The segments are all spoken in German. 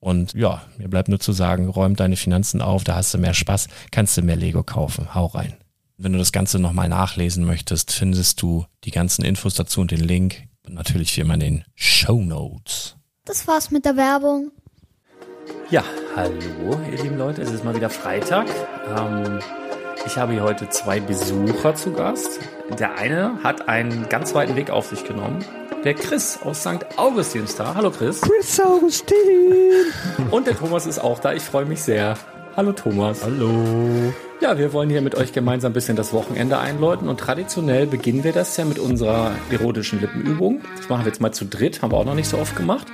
Und ja, mir bleibt nur zu sagen, räum deine Finanzen auf, da hast du mehr Spaß, kannst du mehr Lego kaufen. Hau rein. Wenn du das Ganze nochmal nachlesen möchtest, findest du die ganzen Infos dazu und den Link. Und natürlich wie immer in den Show Notes. Das war's mit der Werbung. Ja, hallo, ihr lieben Leute, es ist mal wieder Freitag. Ähm, ich habe hier heute zwei Besucher zu Gast. Der eine hat einen ganz weiten Weg auf sich genommen der Chris aus St. Augustin ist da. Hallo Chris. Chris Augustin. Und der Thomas ist auch da. Ich freue mich sehr. Hallo Thomas. Hallo. Ja, wir wollen hier mit euch gemeinsam ein bisschen das Wochenende einläuten und traditionell beginnen wir das ja mit unserer erotischen Lippenübung. Das machen wir jetzt mal zu dritt, haben wir auch noch nicht so oft gemacht.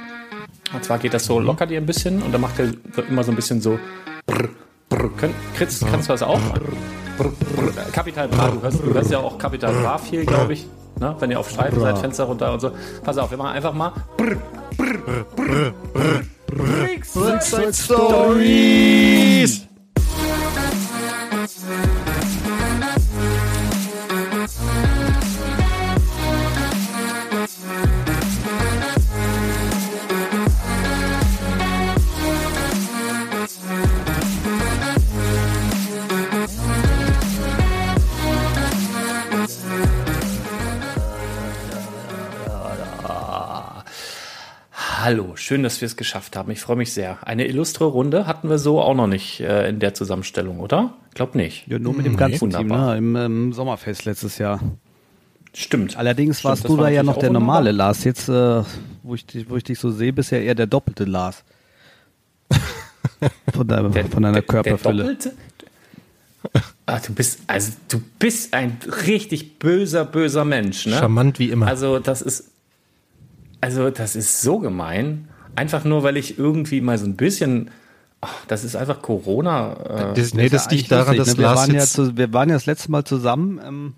Und zwar geht das so locker dir ein bisschen und dann macht er immer so ein bisschen so brr, brr. Chris, kannst du das auch? Brr, brr, Kapital Bra, du hörst, du hörst ja auch Kapital Bra viel, glaube ich. Ne? Wenn ihr auf Streifen seid, Fenster runter und so. Pass auf, wir machen einfach mal. Brr, brr, brr, brr, brr, brr, Stories. Hallo, schön, dass wir es geschafft haben. Ich freue mich sehr. Eine illustre Runde hatten wir so auch noch nicht äh, in der Zusammenstellung, oder? Ich glaube nicht. Ja, nur mit dem nee, ganzen Team, ne? Im, Im, Sommerfest letztes Jahr. Stimmt. Allerdings Stimmt, warst du war da ja noch der normale wunderbar. Lars. Jetzt, äh, wo, ich, wo ich dich so sehe, bist ja eher der doppelte Lars. Von, deiner, der, von deiner Körperfülle. Der doppelte? Ach, du bist, also du bist ein richtig böser, böser Mensch, ne? Charmant wie immer. Also das ist, also, das ist so gemein. Einfach nur, weil ich irgendwie mal so ein bisschen das ist einfach Corona. Äh, das, nee, das, liegt daran, dass ne? wir, waren ja zu, wir waren ja das letzte Mal zusammen, ähm,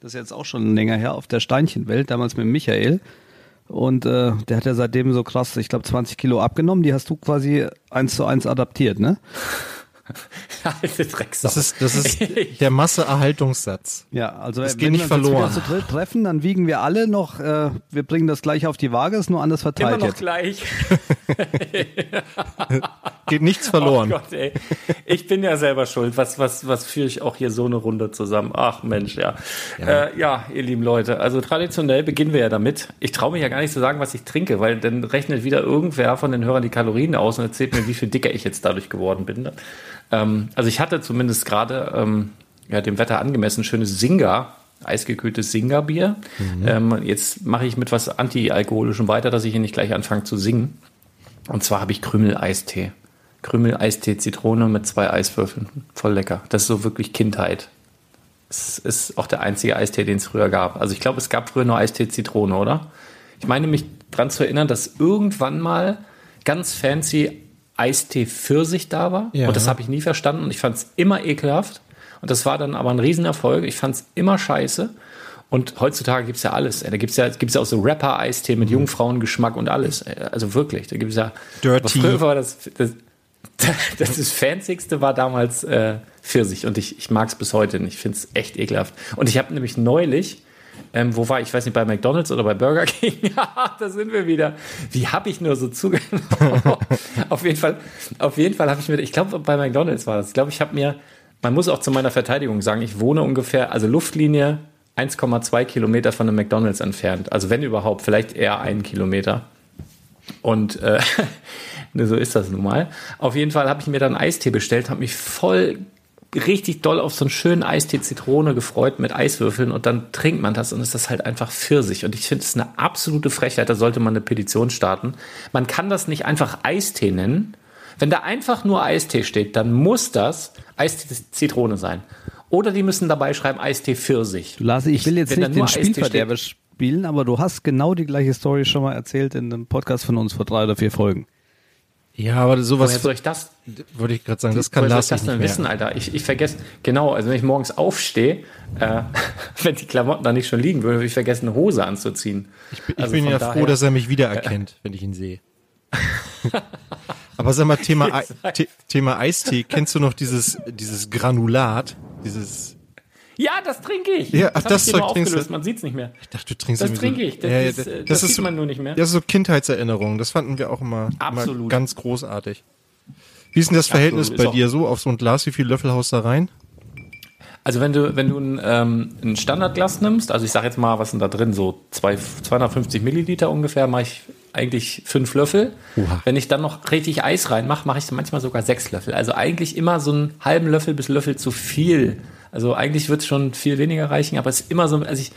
das ist jetzt auch schon länger her, auf der Steinchenwelt, damals mit Michael. Und äh, der hat ja seitdem so krass, ich glaube 20 Kilo abgenommen, die hast du quasi eins zu eins adaptiert, ne? Alte Drecksau. Das ist, das ist der Masseerhaltungssatz. Ja, also das geht nicht verloren. Wenn wir uns zu treffen, dann wiegen wir alle noch, äh, wir bringen das gleich auf die Waage, ist nur anders verteilt. Immer noch jetzt. gleich. geht nichts verloren. Oh Gott, ey. Ich bin ja selber schuld. Was, was, was führe ich auch hier so eine Runde zusammen? Ach Mensch, ja. Ja, äh, ja ihr lieben Leute. Also traditionell beginnen wir ja damit. Ich traue mich ja gar nicht zu sagen, was ich trinke, weil dann rechnet wieder irgendwer von den Hörern die Kalorien aus und erzählt mir, wie viel dicker ich jetzt dadurch geworden bin. Ähm, also ich hatte zumindest gerade ähm, ja, dem Wetter angemessen schönes Singa, eisgekühltes Singa-Bier. Mhm. Ähm, jetzt mache ich mit was Anti-Alkoholischem weiter, dass ich hier nicht gleich anfange zu singen. Und zwar habe ich Krümel-Eistee. Krümel-Eistee Zitrone mit zwei Eiswürfeln. Voll lecker. Das ist so wirklich Kindheit. Es ist auch der einzige Eistee, den es früher gab. Also ich glaube, es gab früher nur Eistee Zitrone, oder? Ich meine mich daran zu erinnern, dass irgendwann mal ganz fancy Eistee Pfirsich da war. Ja. Und das habe ich nie verstanden und ich fand es immer ekelhaft. Und das war dann aber ein Riesenerfolg. Ich fand es immer scheiße. Und heutzutage gibt es ja alles. Da gibt es ja, gibt's ja auch so Rapper-Eistee mit mhm. Jungfrauengeschmack und alles. Also wirklich, da gibt es ja. Dirty. Früher war das, das, das, das Fansigste war damals äh, Pfirsich und ich, ich mag es bis heute nicht. Ich finde es echt ekelhaft. Und ich habe nämlich neulich ähm, wo war ich? Ich weiß nicht, bei McDonalds oder bei Burger King. ja, da sind wir wieder. Wie habe ich nur so zugenommen? auf jeden Fall, Fall habe ich mir, ich glaube, bei McDonalds war das. Ich glaube, ich habe mir, man muss auch zu meiner Verteidigung sagen, ich wohne ungefähr, also Luftlinie 1,2 Kilometer von einem McDonalds entfernt. Also wenn überhaupt, vielleicht eher einen Kilometer. Und äh, so ist das nun mal. Auf jeden Fall habe ich mir dann Eistee bestellt, habe mich voll richtig doll auf so einen schönen Eistee Zitrone gefreut mit Eiswürfeln und dann trinkt man das und ist das halt einfach Pfirsich. Und ich finde es eine absolute Frechheit, da sollte man eine Petition starten. Man kann das nicht einfach Eistee nennen. Wenn da einfach nur Eistee steht, dann muss das Eistee Zitrone sein. Oder die müssen dabei schreiben Eistee Pfirsich. Lasi, ich will jetzt Wenn nicht den Spielverderber spielen, aber du hast genau die gleiche Story schon mal erzählt in einem Podcast von uns vor drei oder vier Folgen. Ja, aber sowas. Woher soll ich das? Wollte ich gerade sagen, das kann Lars das denn wissen, Alter? Ich, ich vergesse, genau, also wenn ich morgens aufstehe, äh, wenn die Klamotten da nicht schon liegen würden, würde ich vergessen, eine Hose anzuziehen. Ich, bin, also ich bin ja daher, froh, dass er mich wiedererkennt, äh, wenn ich ihn sehe. aber sag mal, Thema, Thema Eistee, kennst du noch dieses, dieses Granulat, dieses ja, das trinke ich. Ja, ach, das, das Zeug trinkst du. Man sieht es nicht mehr. Ich dachte, du trinkst Das trinke ich. Das, ja, ja, ist, das, das sieht so, man nur nicht mehr. Das ist so Kindheitserinnerungen. Das fanden wir auch immer, immer ganz großartig. Wie ist denn das Verhältnis Absolut. bei dir so auf so ein Glas? Wie viel Löffel haust du da rein? Also wenn du wenn du ein, ähm, ein Standardglas nimmst, also ich sage jetzt mal, was sind da drin, so zwei, 250 Milliliter ungefähr, mache ich eigentlich fünf Löffel. Uha. Wenn ich dann noch richtig Eis reinmache, mache ich manchmal sogar sechs Löffel. Also eigentlich immer so einen halben Löffel bis Löffel zu viel also eigentlich wird es schon viel weniger reichen, aber es ist immer so, also ich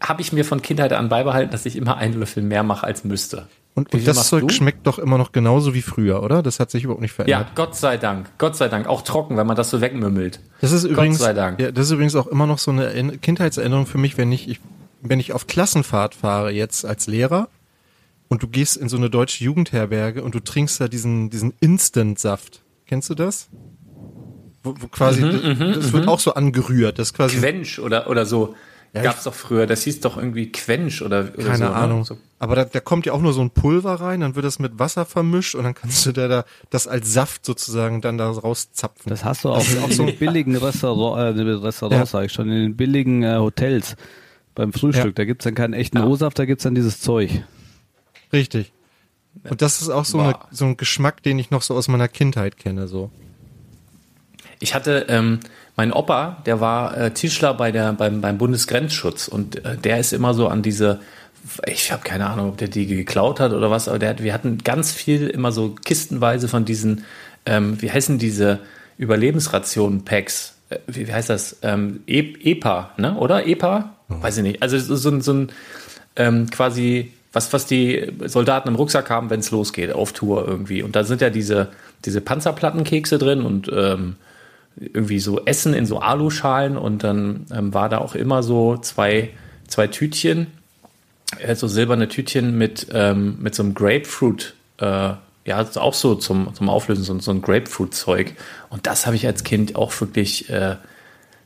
habe ich mir von Kindheit an beibehalten, dass ich immer einen Löffel mehr mache als müsste. Und, und das Zeug du? schmeckt doch immer noch genauso wie früher, oder? Das hat sich überhaupt nicht verändert. Ja, Gott sei Dank. Gott sei Dank. Auch trocken, wenn man das so wegmümmelt. Das ist übrigens, Gott sei Dank. Ja, das ist übrigens auch immer noch so eine Kindheitserinnerung für mich, wenn ich, ich, wenn ich auf Klassenfahrt fahre jetzt als Lehrer und du gehst in so eine deutsche Jugendherberge und du trinkst da diesen, diesen Instant-Saft. Kennst du das? Wo, wo quasi, mhm, das, mhm, wird mhm. auch so angerührt. Das quasi Quench oder, oder so. Ja, Gab's doch früher, das hieß doch irgendwie Quench oder, oder Keine so, ne? Ahnung. Ne? So. Aber da, da kommt ja auch nur so ein Pulver rein, dann wird das mit Wasser vermischt und dann kannst du da, da das als Saft sozusagen dann da rauszapfen. Das hast du auch in so billigen Restaurant, äh, Restaurants, ja. sag ich schon, in den billigen äh, Hotels beim Frühstück. Ja. Da gibt's dann keinen echten ja. O-Saft, da gibt's dann dieses Zeug. Richtig. Und das ist auch so, eine, so ein Geschmack, den ich noch so aus meiner Kindheit kenne, so. Ich hatte ähm, mein Opa, der war äh, Tischler bei der, beim, beim Bundesgrenzschutz und äh, der ist immer so an diese, ich habe keine Ahnung, ob der die geklaut hat oder was, aber der hat, wir hatten ganz viel immer so kistenweise von diesen, ähm, wie heißen diese Überlebensrationen-Packs? Äh, wie, wie, heißt das? Ähm, e EPA, ne? Oder? EPA? Oh. Weiß ich nicht. Also so, so, so ein ähm, quasi was, was die Soldaten im Rucksack haben, wenn es losgeht, auf Tour irgendwie. Und da sind ja diese, diese Panzerplattenkekse drin und ähm, irgendwie so Essen in so Aluschalen und dann ähm, war da auch immer so zwei, zwei Tütchen, äh, so silberne Tütchen mit, ähm, mit so einem Grapefruit, äh, ja, auch so zum, zum Auflösen, so, so ein Grapefruit-Zeug. Und das habe ich als Kind auch wirklich äh,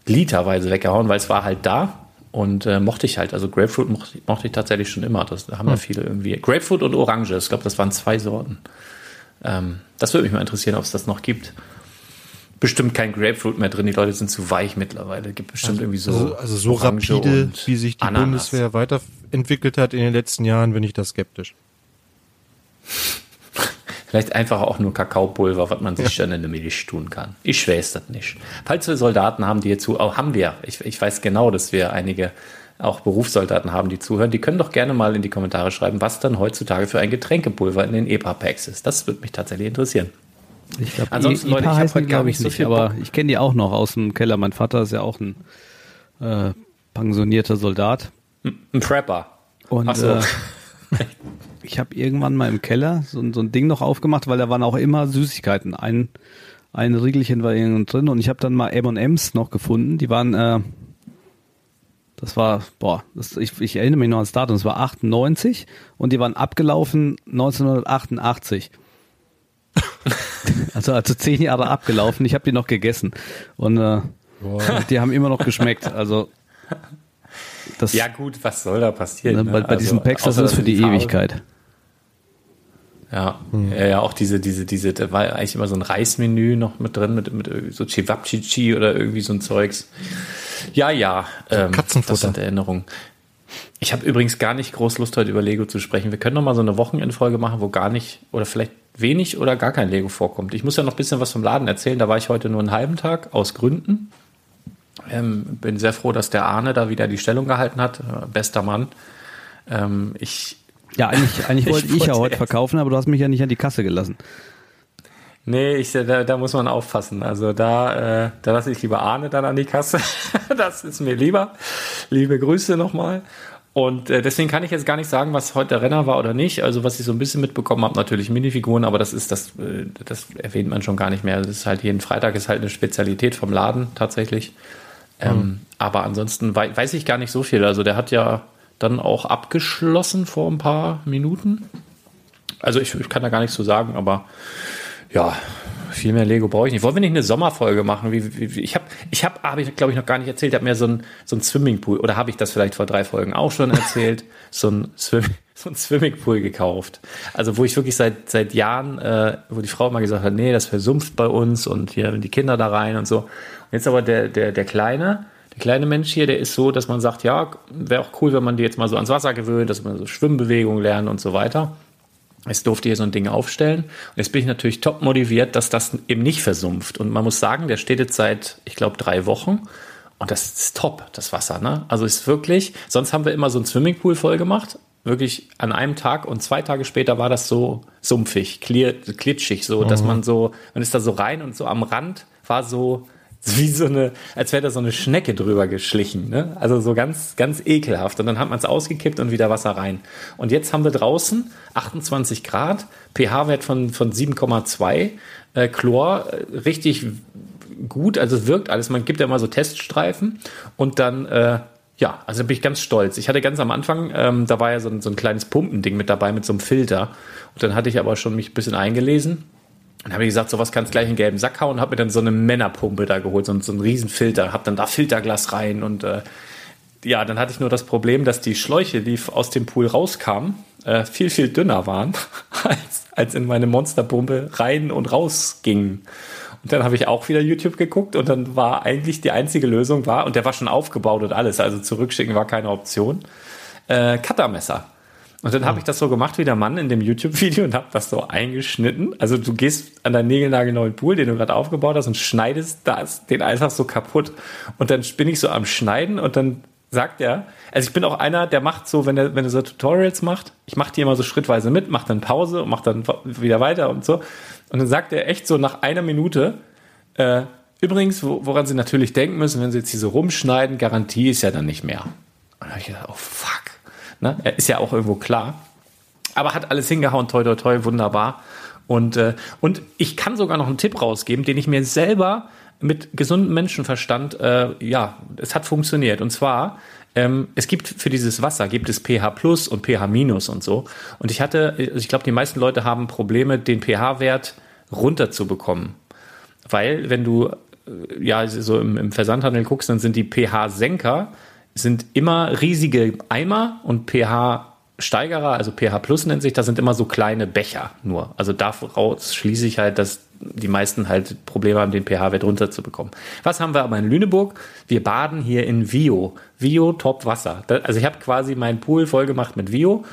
literweise weggehauen, weil es war halt da und äh, mochte ich halt. Also Grapefruit mochte, mochte ich tatsächlich schon immer. Das haben ja hm. viele irgendwie. Grapefruit und Orange, ich glaube, das waren zwei Sorten. Ähm, das würde mich mal interessieren, ob es das noch gibt. Bestimmt kein Grapefruit mehr drin, die Leute sind zu weich mittlerweile. Gibt bestimmt also, irgendwie so. Also, also so Orange rapide, wie sich die Ananas. Bundeswehr weiterentwickelt hat in den letzten Jahren, bin ich da skeptisch. Vielleicht einfach auch nur Kakaopulver, was man sich ja. schon in der Milch tun kann. Ich weiß das nicht. Falls wir Soldaten haben, die jetzt zu, auch haben wir. Ich, ich weiß genau, dass wir einige auch Berufssoldaten haben, die zuhören. Die können doch gerne mal in die Kommentare schreiben, was dann heutzutage für ein Getränkepulver in den EPA-Packs ist. Das würde mich tatsächlich interessieren. Ich glaube, ansonsten Leute, ich habe heute gar nicht so viel, aber ich kenne die auch noch aus dem Keller. Mein Vater ist ja auch ein äh, pensionierter Soldat. Ein Prepper. Und Ach so. äh, ich habe irgendwann mal im Keller so, so, ein Ding noch aufgemacht, weil da waren auch immer Süßigkeiten. Ein, ein Riegelchen war irgendwo drin und ich habe dann mal M&M's noch gefunden. Die waren, äh, das war, boah, das, ich, ich erinnere mich noch ans Datum, das war 98 und die waren abgelaufen 1988. also, also zehn Jahre abgelaufen. Ich habe die noch gegessen und äh, die haben immer noch geschmeckt. Also das, ja gut, was soll da passieren? Ne, bei, bei also, diesen Packs, das ist für die Farbe. Ewigkeit. Ja, hm. ja, ja, auch diese, diese, diese, da war eigentlich immer so ein Reismenü noch mit drin, mit, mit so Chivapchichi oder irgendwie so ein Zeugs. Ja, ja, ähm, Katzenfutter. das sind Erinnerungen. Ich habe übrigens gar nicht groß Lust, heute über Lego zu sprechen. Wir können noch mal so eine Wochenendfolge machen, wo gar nicht oder vielleicht wenig oder gar kein Lego vorkommt. Ich muss ja noch ein bisschen was vom Laden erzählen. Da war ich heute nur einen halben Tag aus Gründen. Ähm, bin sehr froh, dass der Arne da wieder die Stellung gehalten hat. Äh, bester Mann. Ähm, ich ja, eigentlich, eigentlich wollte ich, ich ja heute verkaufen, aber du hast mich ja nicht an die Kasse gelassen. Nee, ich, da, da muss man aufpassen. Also da, äh, da lasse ich lieber Arne dann an die Kasse. das ist mir lieber. Liebe Grüße nochmal. Und äh, deswegen kann ich jetzt gar nicht sagen, was heute der Renner war oder nicht. Also was ich so ein bisschen mitbekommen habe, natürlich Minifiguren, aber das ist das, äh, das erwähnt man schon gar nicht mehr. Das ist halt jeden Freitag ist halt eine Spezialität vom Laden tatsächlich. Ähm, mhm. Aber ansonsten wei weiß ich gar nicht so viel. Also der hat ja dann auch abgeschlossen vor ein paar Minuten. Also ich, ich kann da gar nichts zu sagen, aber ja, viel mehr Lego brauche ich nicht. Wollen wir nicht eine Sommerfolge machen? Wie, wie, ich habe, ich habe, habe ich glaube ich noch gar nicht erzählt. Ich habe mir so ein so ein Swimmingpool oder habe ich das vielleicht vor drei Folgen auch schon erzählt? so ein Swim, so ein Swimmingpool gekauft. Also wo ich wirklich seit seit Jahren, äh, wo die Frau immer gesagt hat, nee, das versumpft bei uns und hier die Kinder da rein und so. Und jetzt aber der der der kleine der kleine Mensch hier, der ist so, dass man sagt, ja, wäre auch cool, wenn man die jetzt mal so ans Wasser gewöhnt, dass man so Schwimmbewegungen lernt und so weiter. Jetzt durfte hier so ein Ding aufstellen. Und jetzt bin ich natürlich top motiviert, dass das eben nicht versumpft. Und man muss sagen, der steht jetzt seit, ich glaube, drei Wochen. Und das ist top, das Wasser. Ne? Also ist wirklich, sonst haben wir immer so einen Swimmingpool voll gemacht. Wirklich an einem Tag und zwei Tage später war das so sumpfig, klitschig, so, mhm. dass man so, man ist da so rein und so am Rand war so, wie so eine, als wäre da so eine Schnecke drüber geschlichen. Ne? Also so ganz, ganz ekelhaft. Und dann hat man es ausgekippt und wieder Wasser rein. Und jetzt haben wir draußen 28 Grad, pH-Wert von, von 7,2, äh, Chlor äh, richtig gut, also es wirkt alles. Man gibt ja mal so Teststreifen und dann, äh, ja, also bin ich ganz stolz. Ich hatte ganz am Anfang, ähm, da war ja so ein, so ein kleines Pumpending mit dabei mit so einem Filter. Und dann hatte ich aber schon mich ein bisschen eingelesen dann habe ich gesagt, sowas kannst gleich in gelben Sack hauen und habe mir dann so eine Männerpumpe da geholt, so, so einen Riesenfilter, habe dann da Filterglas rein und äh, ja, dann hatte ich nur das Problem, dass die Schläuche, die aus dem Pool rauskamen, äh, viel, viel dünner waren, als, als in meine Monsterpumpe rein und raus gingen. Und dann habe ich auch wieder YouTube geguckt und dann war eigentlich die einzige Lösung war, und der war schon aufgebaut und alles, also zurückschicken war keine Option, äh, Cuttermesser. Und dann habe ich das so gemacht wie der Mann in dem YouTube-Video und habe das so eingeschnitten. Also du gehst an deinen neuen Pool, den du gerade aufgebaut hast, und schneidest das, den einfach so kaputt. Und dann bin ich so am Schneiden und dann sagt er, also ich bin auch einer, der macht so, wenn er, wenn er so Tutorials macht, ich mache die immer so schrittweise mit, mache dann Pause und mache dann wieder weiter und so. Und dann sagt er echt so nach einer Minute, äh, übrigens, woran Sie natürlich denken müssen, wenn Sie jetzt hier so rumschneiden, Garantie ist ja dann nicht mehr. Und dann habe ich gedacht, oh fuck. Ne? Er ist ja auch irgendwo klar. Aber hat alles hingehauen, toi, toi, toi, wunderbar. Und, äh, und ich kann sogar noch einen Tipp rausgeben, den ich mir selber mit gesundem Menschenverstand, äh, ja, es hat funktioniert. Und zwar, ähm, es gibt für dieses Wasser gibt es pH Plus und pH Minus und so. Und ich hatte, ich glaube, die meisten Leute haben Probleme, den pH-Wert runterzubekommen. Weil, wenn du äh, ja so im, im Versandhandel guckst, dann sind die pH-Senker sind immer riesige Eimer und pH-Steigerer, also pH Plus nennt sich, das sind immer so kleine Becher nur. Also daraus schließe ich halt, dass die meisten halt Probleme haben, den pH-Wert runterzubekommen. Was haben wir aber in Lüneburg? Wir baden hier in Vio. Vio Top Wasser. Also ich habe quasi meinen Pool voll gemacht mit Vio.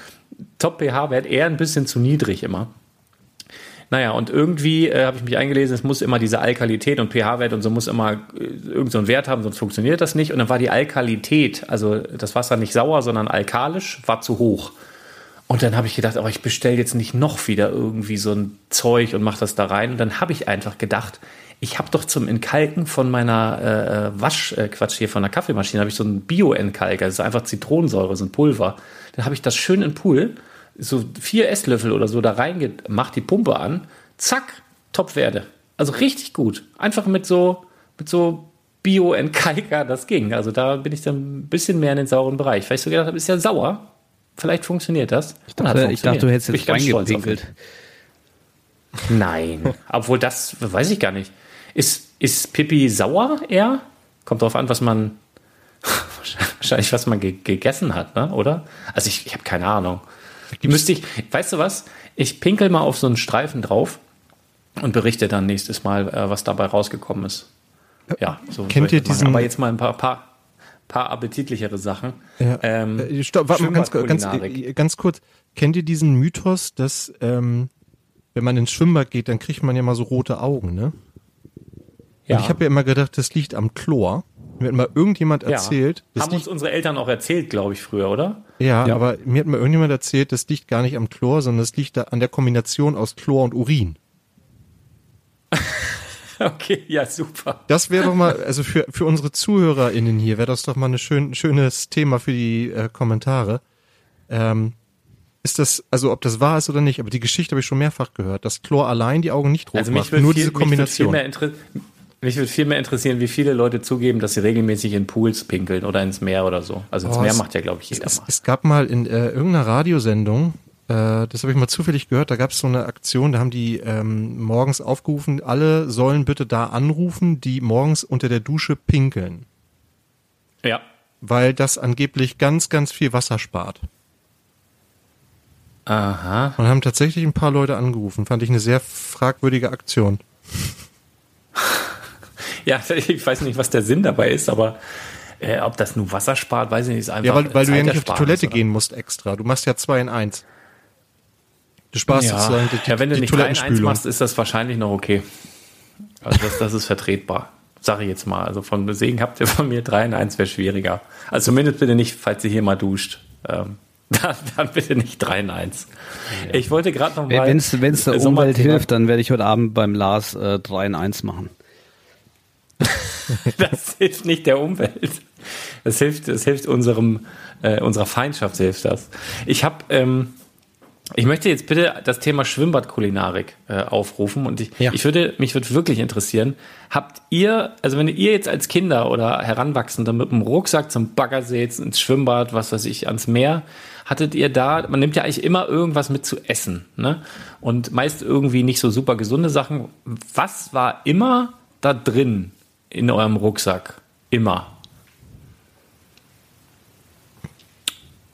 Top pH-Wert eher ein bisschen zu niedrig immer. Naja, und irgendwie äh, habe ich mich eingelesen, es muss immer diese Alkalität und pH-Wert und so muss immer äh, irgendeinen so Wert haben, sonst funktioniert das nicht. Und dann war die Alkalität, also das Wasser nicht sauer, sondern alkalisch, war zu hoch. Und dann habe ich gedacht, aber ich bestelle jetzt nicht noch wieder irgendwie so ein Zeug und mache das da rein. Und dann habe ich einfach gedacht, ich habe doch zum Entkalken von meiner äh, äh Wasch, äh, hier von der Kaffeemaschine, habe ich so einen Bio-Entkalker, das ist einfach Zitronensäure, so ein Pulver. Dann habe ich das schön in den Pool, so vier Esslöffel oder so da reingemacht, die Pumpe an, zack, Top-Werte. Also richtig gut. Einfach mit so, mit so Bio-Entkalker, das ging. Also da bin ich dann ein bisschen mehr in den sauren Bereich. Weil ich so gedacht habe, ist ja sauer, Vielleicht funktioniert das. Ich dachte, ich dachte du hättest jetzt reingepinkelt. Nein, obwohl das weiß ich gar nicht. Ist, ist Pippi sauer eher? Kommt drauf an, was man wahrscheinlich was man ge gegessen hat, ne? oder? Also ich, ich habe keine Ahnung. Müsste ich, weißt du was? Ich pinkel mal auf so einen Streifen drauf und berichte dann nächstes Mal, äh, was dabei rausgekommen ist. Ja, so kennt ihr diesen? Aber jetzt mal ein paar, paar paar appetitlichere Sachen. Ja. Ähm, äh, Stopp, warte mal ganz, ganz, äh, ganz kurz. Kennt ihr diesen Mythos, dass ähm, wenn man ins Schwimmbad geht, dann kriegt man ja mal so rote Augen, ne? Ja. Und ich habe ja immer gedacht, das liegt am Chlor. Mir hat mal irgendjemand erzählt. Ja. Haben uns unsere Eltern auch erzählt, glaube ich, früher, oder? Ja, ja, aber mir hat mal irgendjemand erzählt, das liegt gar nicht am Chlor, sondern das liegt da an der Kombination aus Chlor und Urin. Okay, ja, super. Das wäre doch mal, also für, für unsere ZuhörerInnen hier, wäre das doch mal ein schön, schönes Thema für die äh, Kommentare. Ähm, ist das, also ob das wahr ist oder nicht, aber die Geschichte habe ich schon mehrfach gehört, dass Chlor allein die Augen nicht rot also macht, nur viel, diese Kombination. Mich würde viel mehr interessieren, wie viele Leute zugeben, dass sie regelmäßig in Pools pinkeln oder ins Meer oder so. Also ins oh, Meer macht ja, glaube ich, jeder es, mal. Es gab mal in äh, irgendeiner Radiosendung, äh, das habe ich mal zufällig gehört, da gab es so eine Aktion, da haben die ähm, morgens aufgerufen, alle sollen bitte da anrufen, die morgens unter der Dusche pinkeln. Ja. Weil das angeblich ganz, ganz viel Wasser spart. Aha. Und haben tatsächlich ein paar Leute angerufen. Fand ich eine sehr fragwürdige Aktion. Ja, ich weiß nicht, was der Sinn dabei ist, aber äh, ob das nur Wasser spart, weiß ich nicht. Ist einfach ja, weil, weil du ja nicht auf die Toilette oder? gehen musst extra. Du machst ja zwei in eins. Du sparst ja. sozusagen die, ja, wenn du die nicht 3 1 machst, ist das wahrscheinlich noch okay. Also das, das ist vertretbar. Sag ich jetzt mal. Also von Segen habt ihr von mir 3 in 1 wäre schwieriger. Also zumindest bitte nicht, falls ihr hier mal duscht. Ähm, dann, dann, bitte nicht 3 in 1. Ja. Ich wollte gerade noch mal. Wenn es der Umwelt hilft, dann werde ich heute Abend beim Lars äh, 3 in 1 machen. das hilft nicht der Umwelt. Das hilft, das hilft unserem, äh, unserer Feindschaft hilft das. Ich habe ähm, ich möchte jetzt bitte das Thema Schwimmbadkulinarik äh, aufrufen und ich, ja. ich würde, mich würde wirklich interessieren, habt ihr, also wenn ihr jetzt als Kinder oder Heranwachsende mit einem Rucksack zum Baggersee ins Schwimmbad, was weiß ich, ans Meer, hattet ihr da, man nimmt ja eigentlich immer irgendwas mit zu essen, ne? Und meist irgendwie nicht so super gesunde Sachen. Was war immer da drin in eurem Rucksack? Immer.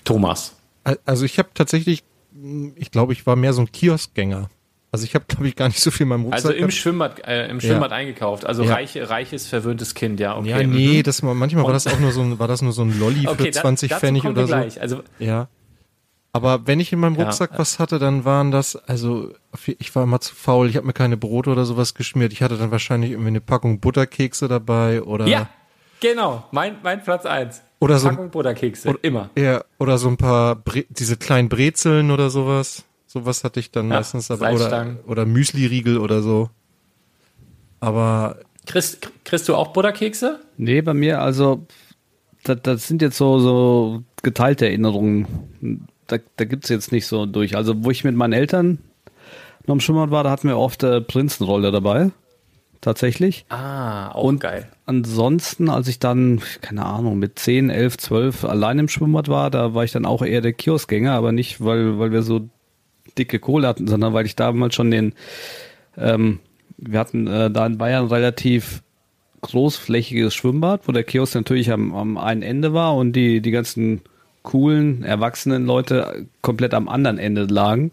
Thomas. Also ich habe tatsächlich ich glaube, ich war mehr so ein Kioskgänger. Also ich habe, glaube ich, gar nicht so viel in meinem Rucksack. Also im Schwimmbad, äh, im Schwimmbad ja. eingekauft. Also ja. reich, reiches, verwöhntes Kind, ja. Okay. Ja, nee, mhm. das, manchmal war das auch nur so ein, war das nur so ein Lolli okay, für 20 da, Pfennig oder so. Gleich. Also, ja. Aber wenn ich in meinem Rucksack ja. was hatte, dann waren das, also ich war immer zu faul, ich habe mir keine Brote oder sowas geschmiert. Ich hatte dann wahrscheinlich irgendwie eine Packung Butterkekse dabei oder. Ja, genau, mein, mein Platz eins. Oder so Packung Butterkekse, oder, immer. Ja, oder so ein paar Bre diese kleinen Brezeln oder sowas. Sowas hatte ich dann ja, meistens dabei. Oder, oder Müsli-Riegel oder so. Aber. Kriegst, kriegst du auch Butterkekse? Nee, bei mir, also, das, das sind jetzt so, so geteilte Erinnerungen. Da, da gibt es jetzt nicht so durch. Also, wo ich mit meinen Eltern noch im Schwimmbad war, da hatten wir oft äh, Prinzenrolle dabei. tatsächlich. Ah, auch Und geil. Ansonsten, als ich dann, keine Ahnung, mit 10, 11, 12 allein im Schwimmbad war, da war ich dann auch eher der Kioskgänger, aber nicht, weil, weil wir so dicke Kohle hatten, sondern weil ich damals schon den, ähm, wir hatten äh, da in Bayern relativ großflächiges Schwimmbad, wo der Kiosk natürlich am, am einen Ende war und die, die ganzen coolen, erwachsenen Leute komplett am anderen Ende lagen.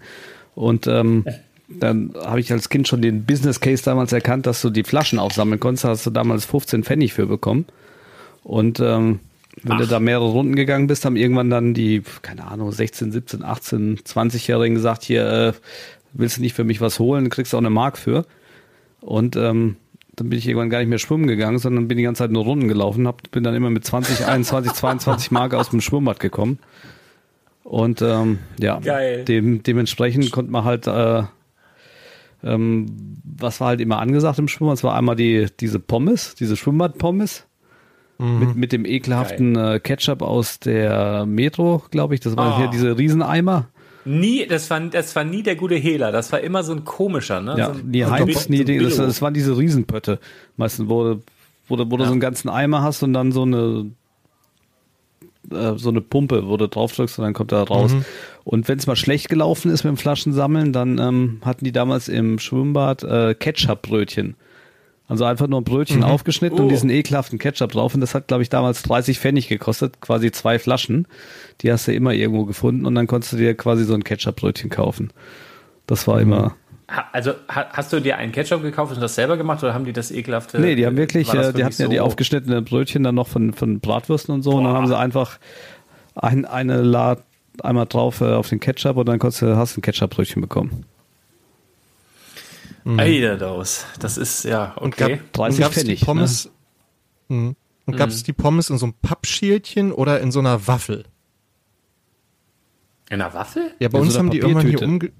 Und ähm, dann habe ich als Kind schon den Business Case damals erkannt, dass du die Flaschen aufsammeln konntest. Da hast du damals 15 Pfennig für bekommen. Und ähm, wenn du da mehrere Runden gegangen bist, haben irgendwann dann die, keine Ahnung, 16, 17, 18, 20-Jährigen gesagt, hier, äh, willst du nicht für mich was holen, kriegst du auch eine Mark für. Und ähm, dann bin ich irgendwann gar nicht mehr schwimmen gegangen, sondern bin die ganze Zeit nur Runden gelaufen, hab, bin dann immer mit 20, 21, 22 Mark aus dem Schwimmbad gekommen. Und ähm, ja. Dem, dementsprechend konnte man halt, äh, ähm, was war halt immer angesagt im Schwimmbad, es war einmal die, diese Pommes, diese Schwimmbad-Pommes. Mit, mit dem ekelhaften äh, Ketchup aus der Metro, glaube ich. Das waren Oh. hier diese Rieseneimer. Nie, das war, das war nie der gute Hehler. Das war immer so ein komischer, ne? Ja, so ein, die Bi- nee, so das, das waren diese Riesenpötte. Meistens, wo, du- wo, du so einen ganzen Eimer hast und dann so eine äh, so eine Pumpe, wo du drauf drückst und dann kommt er raus. Und wenn es mal schlecht gelaufen ist mit dem Flaschensammeln, dann ähm, hatten die damals im Schwimmbad äh, Ketchup-Brötchen. Also einfach nur ein Brötchen aufgeschnitten und Oh. diesen ekelhaften Ketchup drauf. Und das hat, glaube ich, damals 30 Pfennig gekostet, quasi zwei Flaschen. Die hast du immer irgendwo gefunden und dann konntest du dir quasi so ein Ketchup-Brötchen kaufen. Das war immer. Ha- Also ha- hast du dir einen Ketchup gekauft und das selber gemacht oder haben die das ekelhafte? Nee, die haben wirklich, äh, die hatten ja die so- aufgeschnittenen Brötchen dann noch von, von Bratwürsten und so. Und dann Boah. haben sie einfach ein, eine Lad einmal drauf äh, auf den Ketchup und dann konntest du, hast du ein Ketchup-Brötchen bekommen. Eiderdaus. Das ist, ja, Und gab, okay. 30 und gab's Pfennig, die Pommes, Mhm. Und gab es die Pommes in so einem Pappschälchen oder in so einer Waffel? In einer Waffel? Ja, bei In uns so haben die irgendwann hier umge...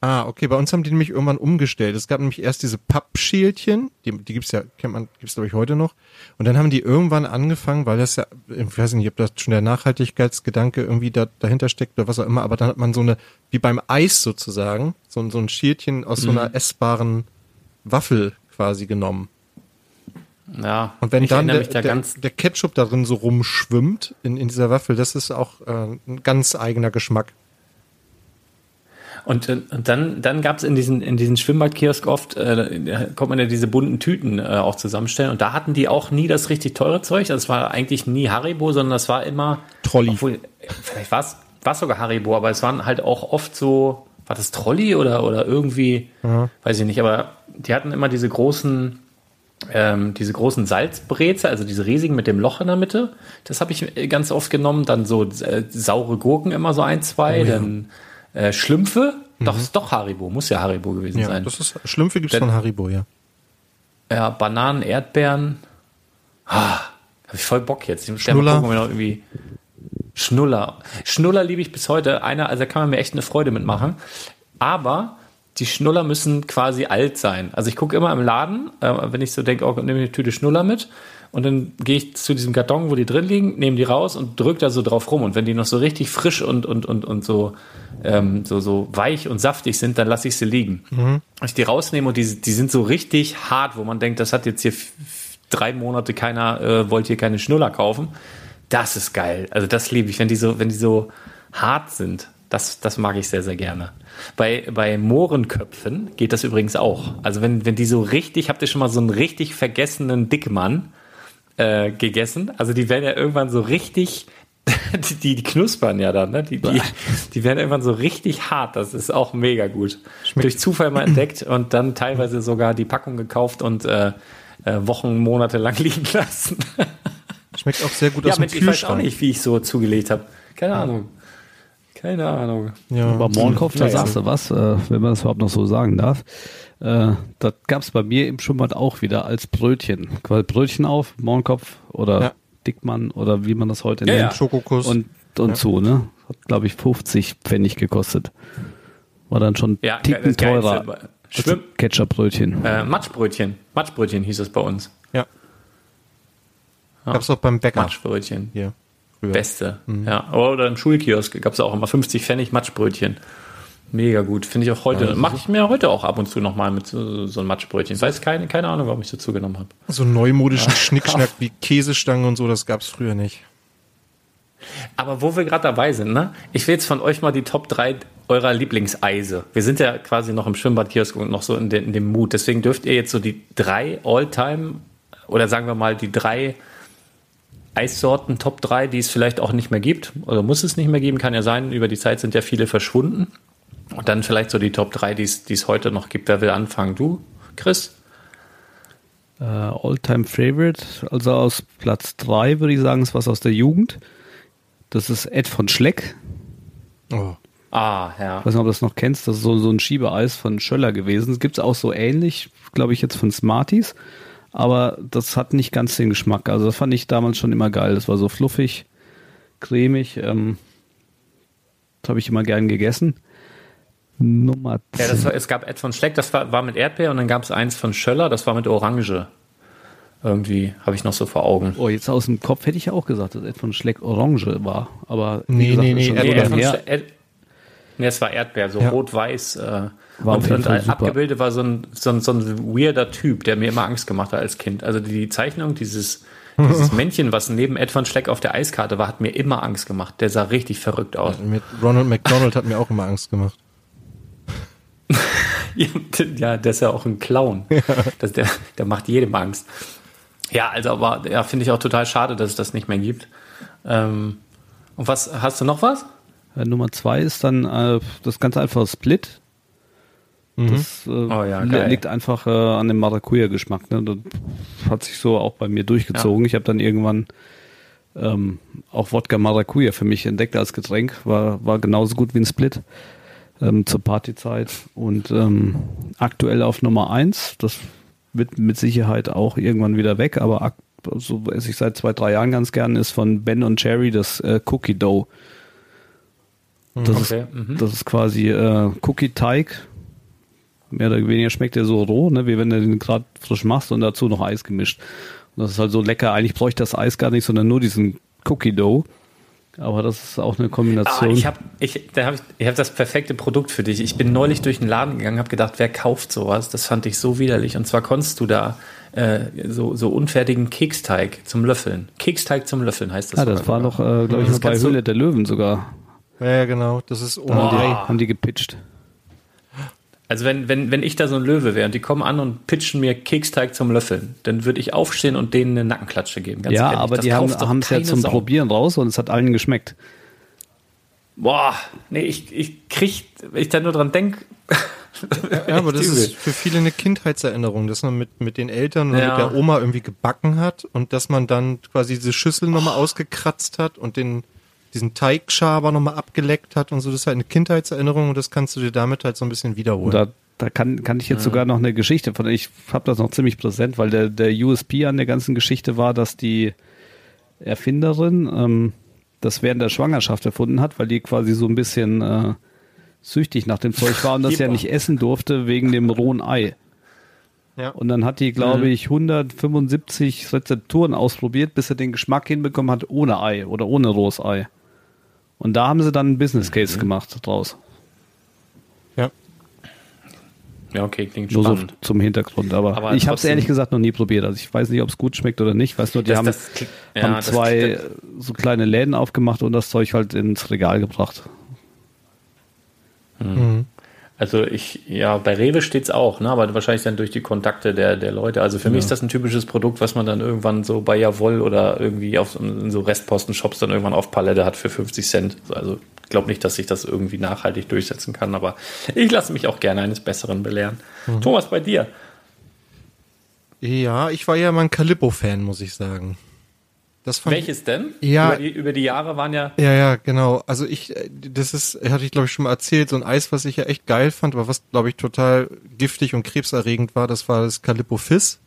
Ah, okay, bei uns haben die nämlich irgendwann umgestellt. Es gab nämlich erst diese Pappschälchen, die, die gibt's ja, kennt man, gibt's glaube ich heute noch. Und dann haben die irgendwann angefangen, weil das ja, ich weiß nicht, ob das schon der Nachhaltigkeitsgedanke irgendwie da, dahinter steckt oder was auch immer, aber dann hat man so eine, wie beim Eis sozusagen, so, so ein Schälchen aus so Mhm. einer essbaren Waffel quasi genommen. Ja, Und wenn ich dann der, da der, der Ketchup da drin so rumschwimmt in, in dieser Waffel, das ist auch äh, ein ganz eigener Geschmack. Und, und dann, dann gab es in diesen, in diesen Schwimmbadkiosk oft, äh, da konnte man ja diese bunten Tüten äh, auch zusammenstellen. Und da hatten die auch nie das richtig teure Zeug. Also es war eigentlich nie Haribo, sondern das war immer. Trolli. Obwohl, vielleicht war es sogar Haribo, aber es waren halt auch oft so. War das Trolli oder, oder irgendwie? Weiß ich nicht, aber die hatten immer diese großen. Ähm, diese großen Salzbreze, also diese riesigen mit dem Loch in der Mitte, das habe ich äh, ganz oft genommen. Dann so äh, saure Gurken immer so ein, zwei, dann äh, Schlümpfe. Doch, ist doch Haribo, muss ja Haribo gewesen Ja, sein. das ist Schlümpfe gibt's Denn- von Haribo, ja. Ja, Bananen, Erdbeeren. Ah, hab ich voll Bock jetzt. Ich Schnuller. gucken, noch irgendwie. Schnuller. Schnuller liebe ich bis heute. Einer, also da kann man mir echt eine Freude mitmachen. Aber die Schnuller müssen quasi alt sein. Also ich gucke immer im Laden, äh, wenn ich so denke, oh, nehme ich eine Tüte Schnuller mit. Und dann gehe ich zu diesem Karton, wo die drin liegen, nehme die raus und drücke da so drauf rum. Und wenn die noch so richtig frisch und, und, und, und so, ähm, so, so weich und saftig sind, dann lasse ich sie liegen. Ich die rausnehme und die, die sind so richtig hart, wo man denkt, das hat jetzt hier drei Monate keiner, äh, wollte hier keine Schnuller kaufen. Das ist geil. Also das liebe ich, wenn die so, wenn die so hart sind. Das, das mag ich sehr, sehr gerne. Bei, bei Mohrenköpfen geht das übrigens auch. Also wenn, wenn die so richtig, habt ihr schon mal so einen richtig vergessenen Dickmann äh, gegessen? Also die werden ja irgendwann so richtig, die, die, die knuspern ja dann, ne? Die, die, die werden irgendwann so richtig hart. Das ist auch mega gut. Durch Zufall mal entdeckt und dann teilweise sogar die Packung gekauft und äh, äh, Wochen, Monate lang liegen lassen. Schmeckt auch sehr gut ja, aus dem Mensch, ich weiß auch Kühlschrank. nicht, wie ich so zugelegt habe. Keine Ahnung. Keine Ahnung. Ja. Aber Mohrenkopf, da Ja, ja. sagst du was, äh, wenn man das überhaupt noch so sagen darf. Äh, das gab es bei mir im Schwimmbad auch wieder als Brötchen. Quasi Brötchen auf, Mohrenkopf oder Ja. Dickmann oder wie man das heute Ja, nennt. ja. Schokokuss. Und, und so, ne? Hat, glaube ich, 50 Pfennig gekostet. War dann schon Ja, Ticken Geilste. teurer. Schwimm, Ketchupbrötchen. äh, Matschbrötchen. Matschbrötchen hieß es bei uns. ja. Gab's auch beim Bäcker Matschbrötchen. hier. Früher. Beste. Ja. Oder im Schulkiosk gab es auch immer 50 Pfennig Matschbrötchen. Mega gut, finde ich auch heute. Ja, Mache ich mir heute auch ab und zu nochmal mit so, so einem Matschbrötchen. Ich weiß keine, keine Ahnung, warum ich so zugenommen habe. So neumodischen Schnickschnack wie Käsestangen und so, das gab es früher nicht. Aber wo wir gerade dabei sind, ne? Ich will jetzt von euch mal die Top 3 eurer Lieblingseise. Wir sind ja quasi noch im Schwimmbadkiosk und noch so in, de, in dem Mut. Deswegen dürft ihr jetzt so die drei All-Time oder sagen wir mal die drei Eissorten Top 3, die es vielleicht auch nicht mehr gibt oder muss es nicht mehr geben, kann ja sein. Über die Zeit sind ja viele verschwunden. Und dann vielleicht so die Top 3, die es heute noch gibt. Wer will anfangen? Du, Chris? Uh, All-Time Favorite, also aus Platz 3 würde ich sagen, ist was aus der Jugend. Das ist Ed von Schleck. Oh. Ah, ja. Ich weiß nicht, ob du das noch kennst. Das ist so, so ein Schiebeeis von Schöller gewesen. Es gibt es auch so ähnlich, glaube ich, jetzt von Smarties. Aber das hat nicht ganz den Geschmack. Also das fand ich damals schon immer geil. Das war so fluffig, cremig. Ähm, das habe ich immer gern gegessen. Nummer 10. Ja, das war, es gab Ed von Schleck, das war, war mit Erdbeer und dann gab es eins von Schöller, das war mit Orange. Irgendwie habe ich noch so vor Augen. Oh, jetzt aus dem Kopf hätte ich ja auch gesagt, dass Ed von Schleck Orange war. Aber nee, gesagt, nee, nee, nee, Ed von Schleck, Ed, nee, es war Erdbeer, so ja. rot-weiß. Äh, war und, und abgebildet war so ein, so, ein, so ein weirder Typ, der mir immer Angst gemacht hat als Kind. Also die Zeichnung, dieses, dieses Männchen, was neben Ed von Schleck auf der Eiskarte war, hat mir immer Angst gemacht. Der sah richtig verrückt aus. Ja, mit Ronald McDonald hat mir auch immer Angst gemacht. ja, der ist ja auch ein Clown. Ja. Das, der, der macht jedem Angst. Ja, also aber ja, finde ich auch total schade, dass es das nicht mehr gibt. Ähm, und was, hast du noch was? Äh, Nummer zwei ist dann äh, das ganz einfache Split. Mhm. Das äh, oh ja, liegt einfach äh, an dem Maracuja-Geschmack. Ne? Das hat sich so auch bei mir durchgezogen. Ja. Ich habe dann irgendwann ähm, auch Wodka Maracuja für mich entdeckt als Getränk. War, war genauso gut wie ein Split ähm, zur Partyzeit. Und ähm, aktuell auf Nummer eins, das wird mit Sicherheit auch irgendwann wieder weg, aber so esse ich seit zwei, drei Jahren ganz gern, ist von Ben und Cherry das äh, Cookie Dough. Das, okay. ist, mhm. das ist quasi äh, Cookie-Teig. Mehr oder weniger schmeckt der so roh, ne, wie wenn du den gerade frisch machst und dazu noch Eis gemischt. Und das ist halt so lecker. Eigentlich bräuchte das Eis gar nicht, sondern nur diesen Cookie Dough. Aber das ist auch eine Kombination. Ah, ich habe ich, da hab ich, ich hab das perfekte Produkt für dich. Ich bin neulich durch den Laden gegangen, habe gedacht, wer kauft sowas? Das fand ich so widerlich. Und zwar konntest du da äh, so, so unfertigen Keksteig zum Löffeln. Keksteig zum Löffeln heißt das. Ja, das war noch, äh, glaube ich, bei Höhle der Löwen sogar. Ja, genau. Das ist ohne oh. haben die gepitcht. Also wenn, wenn, wenn ich da so ein Löwe wäre und die kommen an und pitchen mir Keksteig zum Löffeln, dann würde ich aufstehen und denen eine Nackenklatsche geben. ja, ehrlich. aber das die haben es ja zum Sau. Probieren raus und es hat allen geschmeckt. Boah, nee, ich, ich krieg, wenn ich da nur dran denke. ja, aber das ist für viele eine Kindheitserinnerung, dass man mit, mit den Eltern oder ja. mit der Oma irgendwie gebacken hat und dass man dann quasi diese Schüssel nochmal oh. ausgekratzt hat und den diesen Teigschaber nochmal abgeleckt hat und so. Das ist halt eine Kindheitserinnerung und das kannst du dir damit halt so ein bisschen wiederholen. Da, da kann, kann ich jetzt ja. sogar noch eine Geschichte von, ich habe das noch ziemlich präsent, weil der, der USP an der ganzen Geschichte war, dass die Erfinderin ähm, das während der Schwangerschaft erfunden hat, weil die quasi so ein bisschen äh, süchtig nach dem Zeug war und das ja nicht essen durfte wegen dem rohen Ei. Ja. Und dann hat die, glaube mhm. ich, 175 Rezepturen ausprobiert, bis er den Geschmack hinbekommen hat ohne Ei oder ohne rohes Ei. Und da haben sie dann einen Business Case mhm. gemacht draus. Ja. Ja, okay, klingt Nur spannend. So zum Hintergrund, aber, aber ich habe es ehrlich gesagt noch nie probiert. Also ich weiß nicht, ob es gut schmeckt oder nicht. Ich weiß nur, die das, haben, das ja, haben zwei so kleine Läden aufgemacht und das Zeug halt ins Regal gebracht. Mhm. Also ich, ja, bei Rewe steht's auch, ne? aber wahrscheinlich dann durch die Kontakte der, der Leute. Also für ja. mich ist das ein typisches Produkt, was man dann irgendwann so bei Jawoll oder irgendwie auf in so Restposten-Shops dann irgendwann auf Palette hat für 50 Cent. Also ich glaube nicht, dass sich das irgendwie nachhaltig durchsetzen kann, aber ich lasse mich auch gerne eines Besseren belehren. Mhm. Thomas, bei dir? Ja, ich war ja mal ein Calippo-Fan, muss ich sagen. Welches denn? Ja. Über die, über die, Jahre waren ja. Ja, ja, genau. Also ich, äh, das ist, hatte ich glaube ich schon mal erzählt, so ein Eis, was ich ja echt geil fand, aber was glaube ich total giftig und krebserregend war, das war das Calippo Fizz.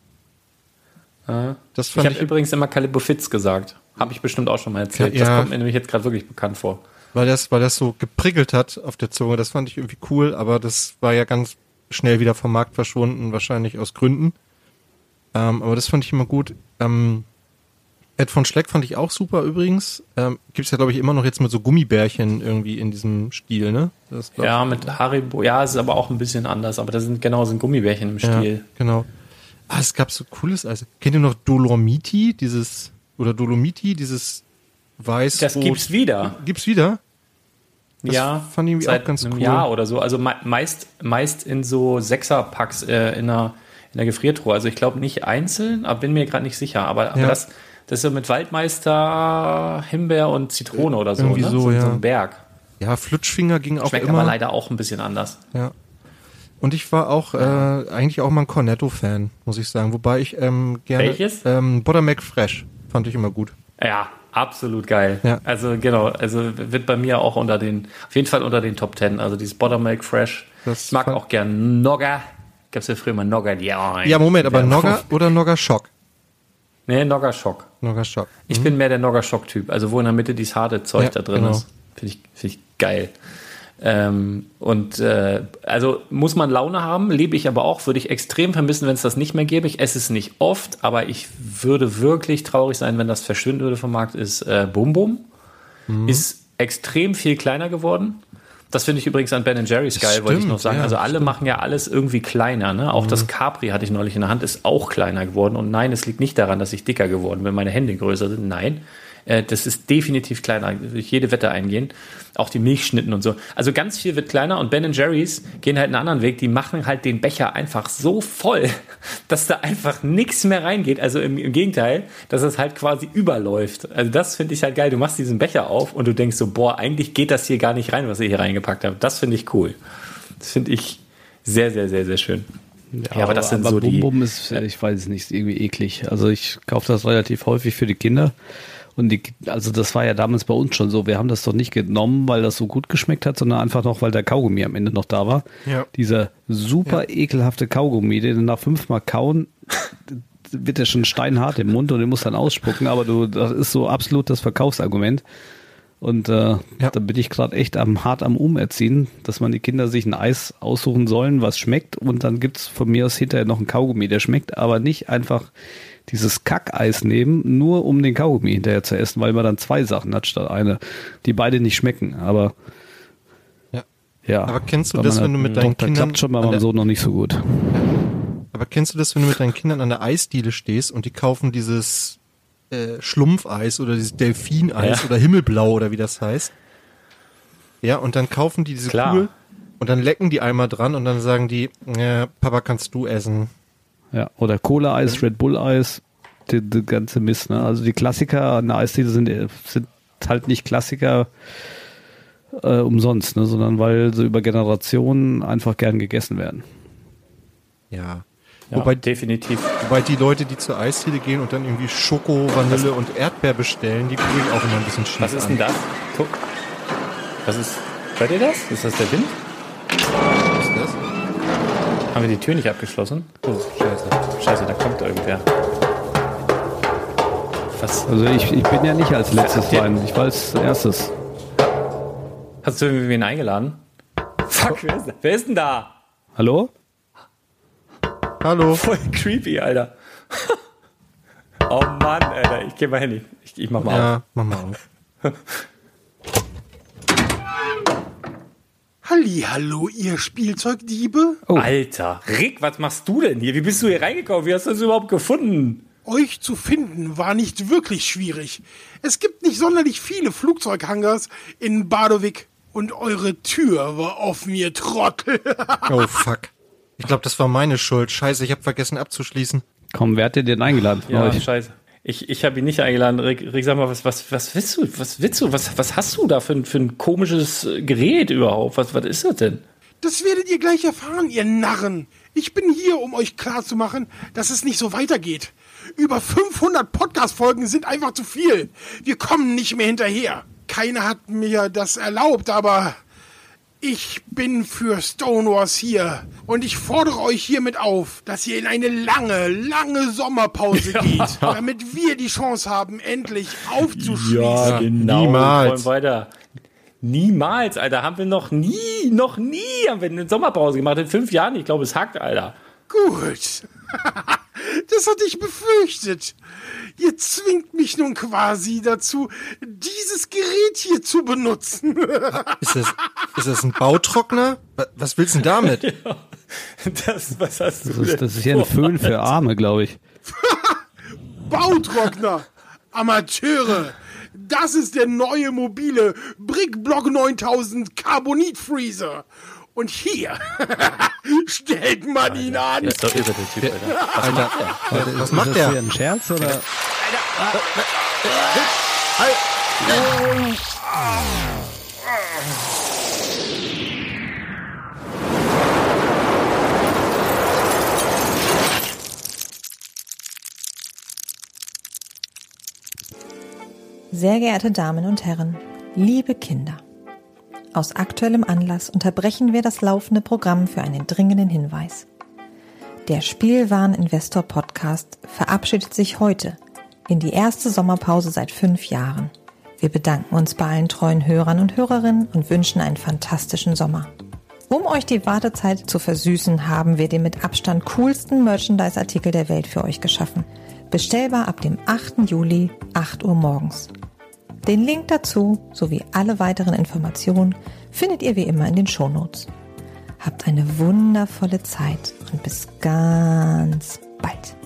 Ah. Das fand ich habe übrigens immer Calippo Fizz gesagt. Habe ich bestimmt auch schon mal erzählt. Ja, das kommt mir nämlich jetzt gerade wirklich bekannt vor. Weil das, weil das so geprickelt hat auf der Zunge, das fand ich irgendwie cool, aber das war ja ganz schnell wieder vom Markt verschwunden, wahrscheinlich aus Gründen. Ähm, aber das fand ich immer gut. Ähm, Ed von Schleck fand ich auch super übrigens. Ähm, Gibt es ja, glaube ich, immer noch jetzt mit so Gummibärchen irgendwie in diesem Stil, ne? Das, ja, mit Haribo. Ja, es ist aber auch ein bisschen anders, aber das sind genau sind Gummibärchen im Stil. Ja, genau. Ah, es gab so cooles Eis. Kennt ihr noch Dolomiti, dieses, oder Dolomiti, dieses weiß Das gibt's wieder. Gibt's wieder? Das ja, fand ich seit auch ganz einem cool. Jahr oder so. Also meist, meist in so Sechserpacks äh, in, der, in der Gefriertruhe. Also ich glaube nicht einzeln, aber bin mir gerade nicht sicher. Aber, aber das, das ist so mit Waldmeister, Himbeer und Zitrone oder so. Irgendwie ne? so, so, ja. so ein Berg. Ja, Flutschfinger ging auch Schmeckt immer. aber leider auch ein bisschen anders. Ja. Und ich war auch äh, eigentlich auch mal ein Cornetto-Fan, muss ich sagen. Wobei ich ähm, gerne Welches? Ähm, Buttermilk Fresh fand ich immer gut. Ja, absolut geil. Ja. Also genau, also wird bei mir auch unter den, auf jeden Fall unter den Top Ten. Also dieses Buttermilk Fresh. Das ich mag auch gern Nogga. Gab's ja früher mal Nogga, ja. Ja, Moment, aber Nogga oder Nogga Schock? Nee, Nogga Schock. Nogga Schock. Ich bin mehr der Nogga Schock Typ. Also wo in der Mitte dieses harte Zeug Ja, da drin genau. ist. Finde ich, find ich geil. Ähm, und äh, also muss man Laune haben, lebe ich aber auch, würde ich extrem vermissen, wenn es das nicht mehr gäbe. Ich esse es nicht oft, aber ich würde wirklich traurig sein, wenn das verschwinden würde vom Markt, ist äh, Bum Bum. Mhm. Ist extrem viel kleiner geworden. Das finde ich übrigens an Ben Jerry's geil, wollte ich noch sagen. ja, also alle stimmt. machen ja alles irgendwie kleiner. Ne? Auch das Capri hatte ich neulich in der Hand, ist auch kleiner geworden. Und nein, es liegt nicht daran, dass ich dicker geworden bin, meine Hände größer sind. Nein, äh, das ist definitiv kleiner. Ich jede Wette eingehen. Auch die Milchschnitten und so. Also ganz viel wird kleiner und Ben Jerry's gehen halt einen anderen Weg. Die machen halt den Becher einfach so voll, dass da einfach nichts mehr reingeht. Also im, im Gegenteil, dass es halt quasi überläuft. Also das finde ich halt geil. Du machst diesen Becher auf und du denkst so, boah, eigentlich geht das hier gar nicht rein, was ihr hier reingepackt habt. Das finde ich cool. Das finde ich sehr, sehr, sehr, sehr schön. Ja, aber das sind so Bum die. Bum ist, ich weiß es nicht, irgendwie eklig. Also ich kaufe das relativ häufig für die Kinder. Und die, also das war ja damals bei uns schon so. Wir haben das doch nicht genommen, weil das so gut geschmeckt hat, sondern einfach noch, weil der Kaugummi am Ende noch da war. Ja. Dieser super ekelhafte Kaugummi, den nach fünfmal kauen, wird der schon steinhart im Mund und den muss dann ausspucken. Aber du, das ist so absolut das Verkaufsargument. Und äh, Ja. da bin ich gerade echt am hart am Umerziehen, dass man die Kinder sich ein Eis aussuchen sollen, was schmeckt. Und dann gibt's von mir aus hinterher noch einen Kaugummi, der schmeckt, aber nicht einfach dieses Kackeis nehmen, nur um den Kaugummi hinterher zu essen, weil man dann zwei Sachen hat statt eine, die beide nicht schmecken. Aber Ja. ja. Aber kennst du das, wenn du mit deinen Kindern klappt schon bei an meinem Sohn noch nicht so gut. Aber kennst du das, wenn du mit deinen Kindern an der Eisdiele stehst und die kaufen dieses äh, Schlumpfeis oder dieses Delfineis Ja. oder Himmelblau oder wie das heißt? Ja, und dann kaufen die diese Klar. Kugel und dann lecken die einmal dran und dann sagen die, ja, Papa, kannst du essen? Ja, oder Cola-Eis, Red Bull-Eis, der, der ganze Mist. Ne? Also die Klassiker an der Eisdiele sind, sind halt nicht Klassiker äh, umsonst, ne? sondern weil sie über Generationen einfach gern gegessen werden. Ja. Ja, Wobei, definitiv. wobei die Leute, die zur Eisdiele gehen und dann irgendwie Schoko, Vanille und Erdbeer bestellen, die ich auch immer ein bisschen schief Was ist an. denn das? Guck. Was ist. Hört ihr das? Ist das der Wind? Haben wir die Tür nicht abgeschlossen? Oh, scheiße. Scheiße, da kommt irgendwer. Was? Also ich, ich bin ja nicht als letztes Ja. rein, ich war als erstes. Hast du wen eingeladen? Fuck, wer ist, wer ist denn da? Hallo? Hallo. Voll creepy, Alter. Oh Mann, Alter. Ich geh mal hin. Ich, ich mach mal auf. Ja, mach mal auf. Hallihallo, ihr Spielzeugdiebe. Oh. Alter. Rick, was machst du denn hier? Wie bist du hier reingekommen? Wie hast du das überhaupt gefunden? Euch zu finden war nicht wirklich schwierig. Es gibt nicht sonderlich viele Flugzeughangars in Badowik und eure Tür war offen, ihr Trottel. Oh, fuck. Ich glaube, das war meine Schuld. Scheiße, ich habe vergessen abzuschließen. Komm, wer hat dir denn eingeladen von Ja, euch? scheiße. Ich, ich habe ihn nicht eingeladen. Rick, Rick, sag mal, was, was, was willst du? Was willst du? Was, was hast du da für, ein- für ein komisches Gerät überhaupt? Was, was ist das denn? Das werdet ihr gleich erfahren, ihr Narren. Ich bin hier, um euch klarzumachen, dass es nicht so weitergeht. Über 500 Podcast-Folgen sind einfach zu viel. Wir kommen nicht mehr hinterher. Keiner hat mir das erlaubt, aber ich bin für Stonewars hier. Und ich fordere euch hiermit auf, dass ihr in eine lange, lange Sommerpause geht, damit wir die Chance haben, endlich aufzuschließen. genau. Niemals. Wir wollen weiter. Niemals, Alter. Haben wir noch nie, noch nie haben wir eine Sommerpause gemacht. In fünf Jahren. Ich glaube, es hackt, Alter. Gut. das hatte ich befürchtet. ihr zwingt mich nun quasi dazu, dieses Gerät hier zu benutzen. Ist das, ist das ein Bautrockner? Was willst du denn damit? Ja, das, was hast du das, ist, das ist hier ein Föhn für Arme, glaube ich. Bautrockner! Amateure! Das ist der neue mobile Brickblock 9000 Carbonit Freezer. Und hier stellt man ihn an. Ist doch irre, der Typ, Alter. Was macht der? Was, was macht der? Ist das ein Scherz, oder? Alter. Alter. Sehr geehrte Damen und Herren, liebe Kinder. Aus aktuellem Anlass unterbrechen wir das laufende Programm für einen dringenden Hinweis. Der Spielwaren-Investor Podcast verabschiedet sich heute in die erste Sommerpause seit fünf Jahren. Wir bedanken uns bei allen treuen Hörern und Hörerinnen und wünschen einen fantastischen Sommer. Um euch die Wartezeit zu versüßen, haben wir den mit Abstand coolsten Merchandise-Artikel der Welt für euch geschaffen. Bestellbar ab dem 8. Juli, 8 Uhr morgens. Den Link dazu sowie alle weiteren Informationen findet ihr wie immer in den Shownotes. Habt eine wundervolle Zeit und bis ganz bald.